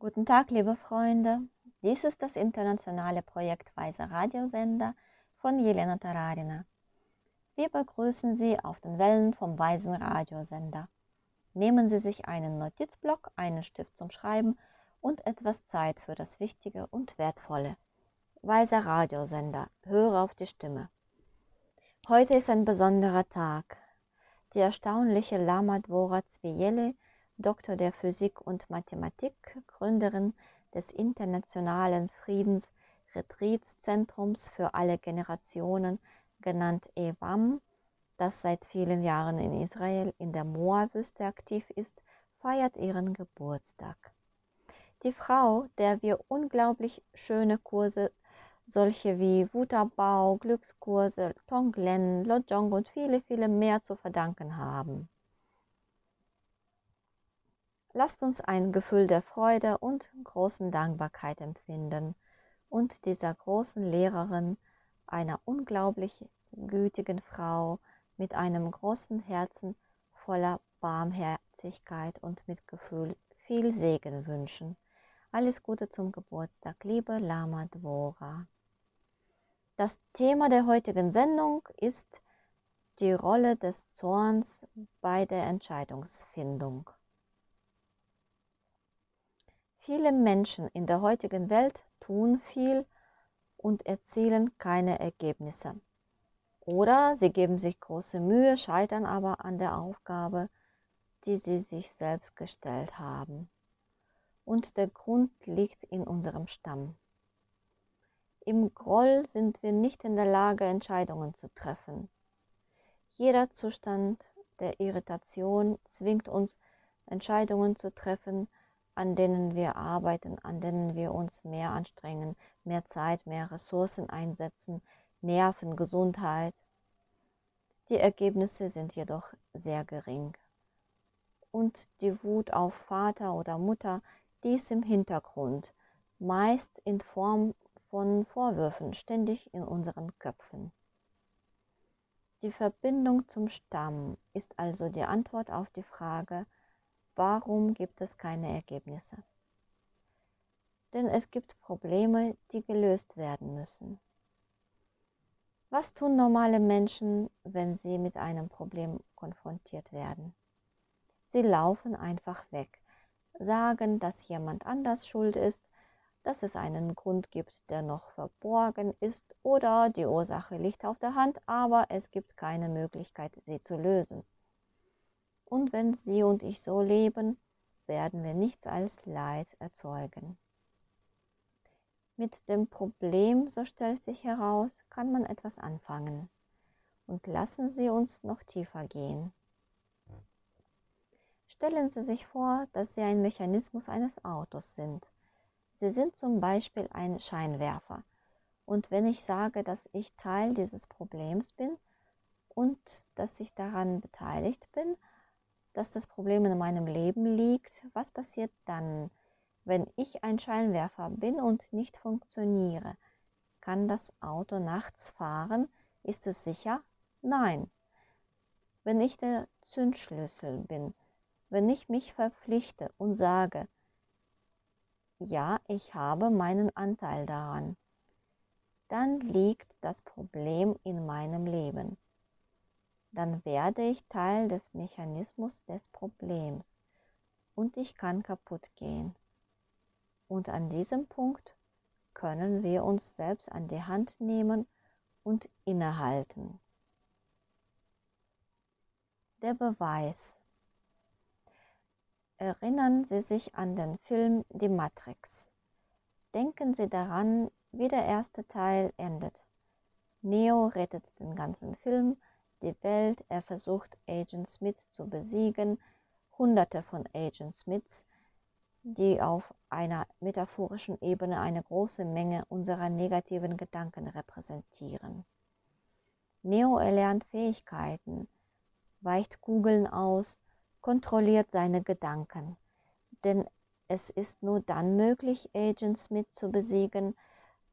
Guten Tag, liebe Freunde. Dies ist das internationale Projekt Weiser Radiosender von Jelena Tararina. Wir begrüßen Sie auf den Wellen vom Weisen Radiosender. Nehmen Sie sich einen Notizblock, einen Stift zum Schreiben und etwas Zeit für das Wichtige und Wertvolle. Weiser Radiosender, höre auf die Stimme. Heute ist ein besonderer Tag. Die erstaunliche Lama Dvora Zviele Doktor der Physik und Mathematik, Gründerin des Internationalen Friedensretreatszentrums für alle Generationen, genannt EWAM, das seit vielen Jahren in Israel in der Moabwüste aktiv ist, feiert ihren Geburtstag. Die Frau, der wir unglaublich schöne Kurse, solche wie Wutabbau, Glückskurse, Tonglen, Lojong und viele, viele mehr zu verdanken haben. Lasst uns ein Gefühl der Freude und großen Dankbarkeit empfinden und dieser großen Lehrerin, einer unglaublich gütigen Frau mit einem großen Herzen voller Barmherzigkeit und Mitgefühl viel Segen wünschen. Alles Gute zum Geburtstag, liebe Lama Dvora. Das Thema der heutigen Sendung ist die Rolle des Zorns bei der Entscheidungsfindung. Viele Menschen in der heutigen Welt tun viel und erzielen keine Ergebnisse. Oder sie geben sich große Mühe, scheitern aber an der Aufgabe, die sie sich selbst gestellt haben. Und der Grund liegt in unserem Stamm. Im Groll sind wir nicht in der Lage, Entscheidungen zu treffen. Jeder Zustand der Irritation zwingt uns, Entscheidungen zu treffen, an denen wir arbeiten, an denen wir uns mehr anstrengen, mehr Zeit, mehr Ressourcen einsetzen, Nerven, Gesundheit. Die Ergebnisse sind jedoch sehr gering. Und die Wut auf Vater oder Mutter, die ist im Hintergrund, meist in Form von Vorwürfen, ständig in unseren Köpfen. Die Verbindung zum Stamm ist also die Antwort auf die Frage, Warum gibt es keine Ergebnisse? Denn es gibt Probleme, die gelöst werden müssen. Was tun normale Menschen, wenn sie mit einem Problem konfrontiert werden? Sie laufen einfach weg, sagen, dass jemand anders schuld ist, dass es einen Grund gibt, der noch verborgen ist oder die Ursache liegt auf der Hand, aber es gibt keine Möglichkeit, sie zu lösen. Und wenn Sie und ich so leben, werden wir nichts als Leid erzeugen. Mit dem Problem, so stellt sich heraus, kann man etwas anfangen. Und lassen Sie uns noch tiefer gehen. Stellen Sie sich vor, dass Sie ein Mechanismus eines Autos sind. Sie sind zum Beispiel ein Scheinwerfer. Und wenn ich sage, dass ich Teil dieses Problems bin und dass ich daran beteiligt bin, dass das Problem in meinem Leben liegt, was passiert dann, wenn ich ein Scheinwerfer bin und nicht funktioniere? Kann das Auto nachts fahren? Ist es sicher? Nein. Wenn ich der Zündschlüssel bin, wenn ich mich verpflichte und sage, ja, ich habe meinen Anteil daran, dann liegt das Problem in meinem Leben dann werde ich Teil des Mechanismus des Problems und ich kann kaputt gehen. Und an diesem Punkt können wir uns selbst an die Hand nehmen und innehalten. Der Beweis. Erinnern Sie sich an den Film Die Matrix. Denken Sie daran, wie der erste Teil endet. Neo rettet den ganzen Film die Welt. Er versucht, Agent Smith zu besiegen. Hunderte von Agent Smiths, die auf einer metaphorischen Ebene eine große Menge unserer negativen Gedanken repräsentieren. Neo erlernt Fähigkeiten, weicht Kugeln aus, kontrolliert seine Gedanken. Denn es ist nur dann möglich, Agent Smith zu besiegen,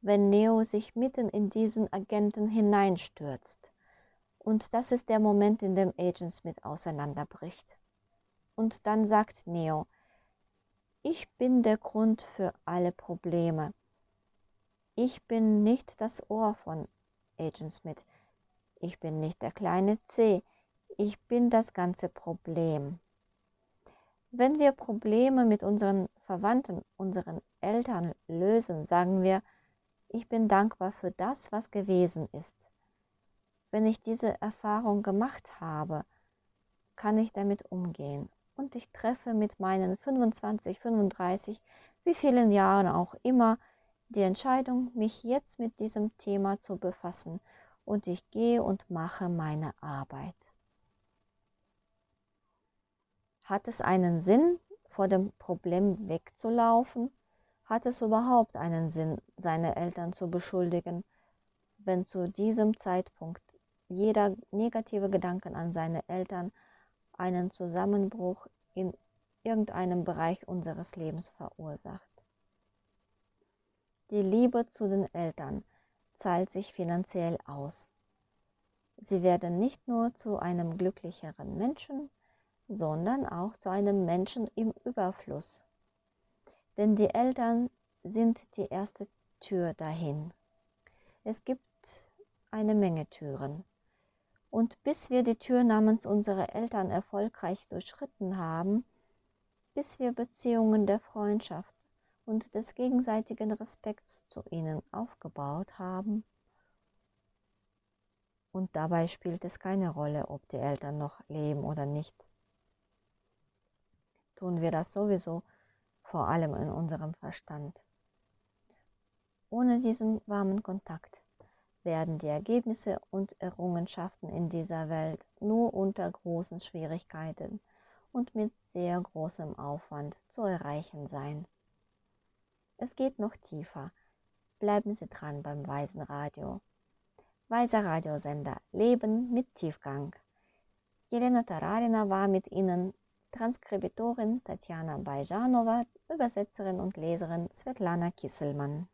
wenn Neo sich mitten in diesen Agenten hineinstürzt. Und das ist der Moment, in dem Agent Smith auseinanderbricht. Und dann sagt Neo, Ich bin der Grund für alle Probleme. Ich bin nicht das Ohr von Agent Smith. Ich bin nicht der kleine C. Ich bin das ganze Problem. Wenn wir Probleme mit unseren Verwandten, unseren Eltern lösen, sagen wir, ich bin dankbar für das, was gewesen ist. Wenn ich diese Erfahrung gemacht habe, kann ich damit umgehen. Und ich treffe mit meinen 25, 35, wie vielen Jahren auch immer, die Entscheidung, mich jetzt mit diesem Thema zu befassen. Und ich gehe und mache meine Arbeit. Hat es einen Sinn, vor dem Problem wegzulaufen? Hat es überhaupt einen Sinn, seine Eltern zu beschuldigen, wenn zu diesem Zeitpunkt jeder negative Gedanke an seine Eltern einen Zusammenbruch in irgendeinem Bereich unseres Lebens verursacht? Die Liebe zu den Eltern zahlt sich finanziell aus. Sie werden nicht nur zu einem glücklicheren Menschen, sondern auch zu einem Menschen im Überfluss. Denn die Eltern sind die erste Tür dahin. Es gibt eine Menge Türen. Und bis wir die Tür namens unserer Eltern erfolgreich durchschritten haben, bis wir Beziehungen der Freundschaft und des gegenseitigen Respekts zu ihnen aufgebaut haben, und dabei spielt es keine Rolle, ob die Eltern noch leben oder nicht, tun wir das sowieso vor allem in unserem Verstand. Ohne diesen warmen Kontakt werden die Ergebnisse und Errungenschaften in dieser Welt nur unter großen Schwierigkeiten und mit sehr großem Aufwand zu erreichen sein. Es geht noch tiefer. Bleiben Sie dran beim Weisen Radio. Weiser Radiosender Leben mit Tiefgang. Jelena Tararina war mit Ihnen Transkribitorin Tatjana Bajanowa, Übersetzerin und Leserin Svetlana Kisselmann.